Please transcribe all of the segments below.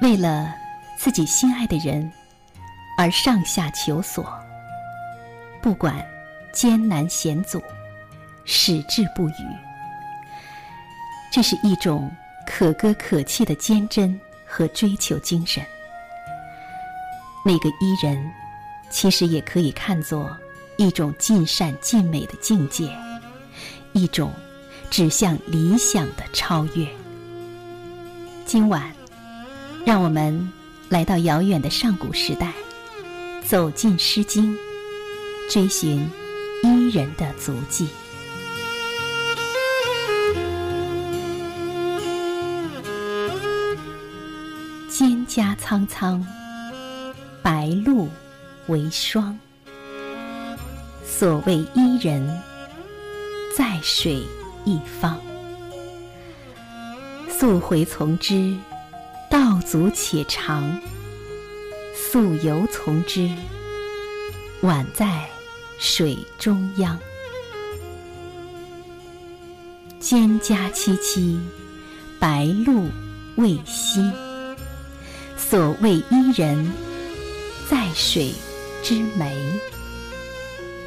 为了自己心爱的人而上下求索，不管艰难险阻，矢志不渝。这是一种可歌可泣的坚贞和追求精神。那个伊人，其实也可以看作一种尽善尽美的境界，一种指向理想的超越。今晚，让我们来到遥远的上古时代，走进《诗经》，追寻伊人的足迹。蒹葭苍苍，白露为霜。所谓伊人，在水一方。溯洄从之，道阻且长；溯游从之，宛在水中央。蒹葭萋萋，白露未晞。所谓伊人，在水之湄。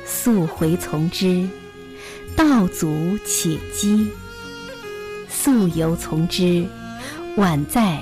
溯洄从之，道阻且跻；溯游从之，宛在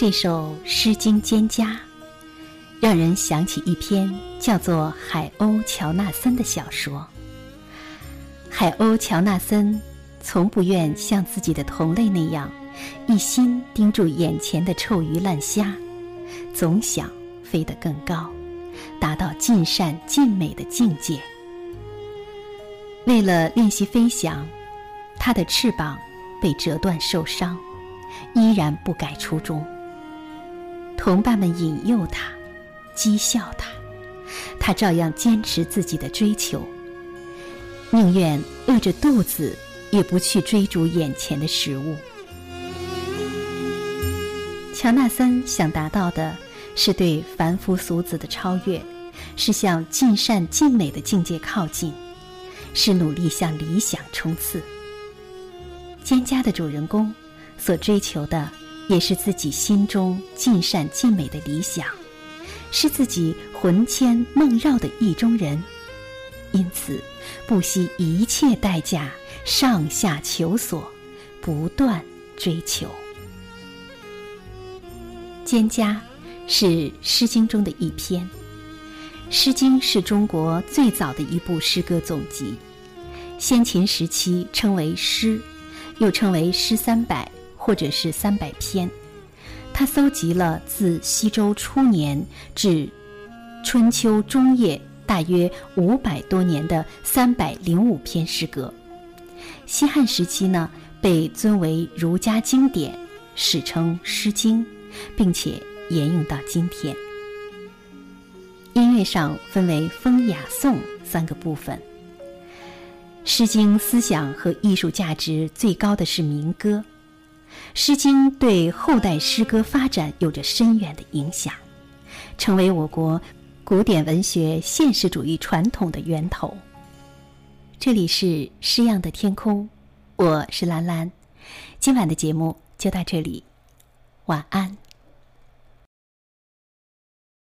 这首《诗经·蒹葭》，让人想起一篇叫做《海鸥乔纳森》的小说。海鸥乔纳森从不愿像自己的同类那样。一心盯住眼前的臭鱼烂虾，总想飞得更高，达到尽善尽美的境界。为了练习飞翔，他的翅膀被折断受伤，依然不改初衷。同伴们引诱他，讥笑他，他照样坚持自己的追求，宁愿饿着肚子，也不去追逐眼前的食物。乔纳森想达到的是对凡夫俗子的超越，是向尽善尽美的境界靠近，是努力向理想冲刺。蒹葭的主人公所追求的，也是自己心中尽善尽美的理想，是自己魂牵梦绕的意中人，因此不惜一切代价上下求索，不断追求。蒹葭是《诗经》中的一篇，《诗经》是中国最早的一部诗歌总集，先秦时期称为诗，又称为诗三百或者是三百篇。他搜集了自西周初年至春秋中叶大约五百多年的三百零五篇诗歌。西汉时期呢，被尊为儒家经典，史称《诗经》。并且沿用到今天。音乐上分为风雅颂三个部分。《诗经》思想和艺术价值最高的是民歌，《诗经》对后代诗歌发展有着深远的影响，成为我国古典文学现实主义传统的源头。这里是诗样的天空，我是兰兰。今晚的节目就到这里，晚安。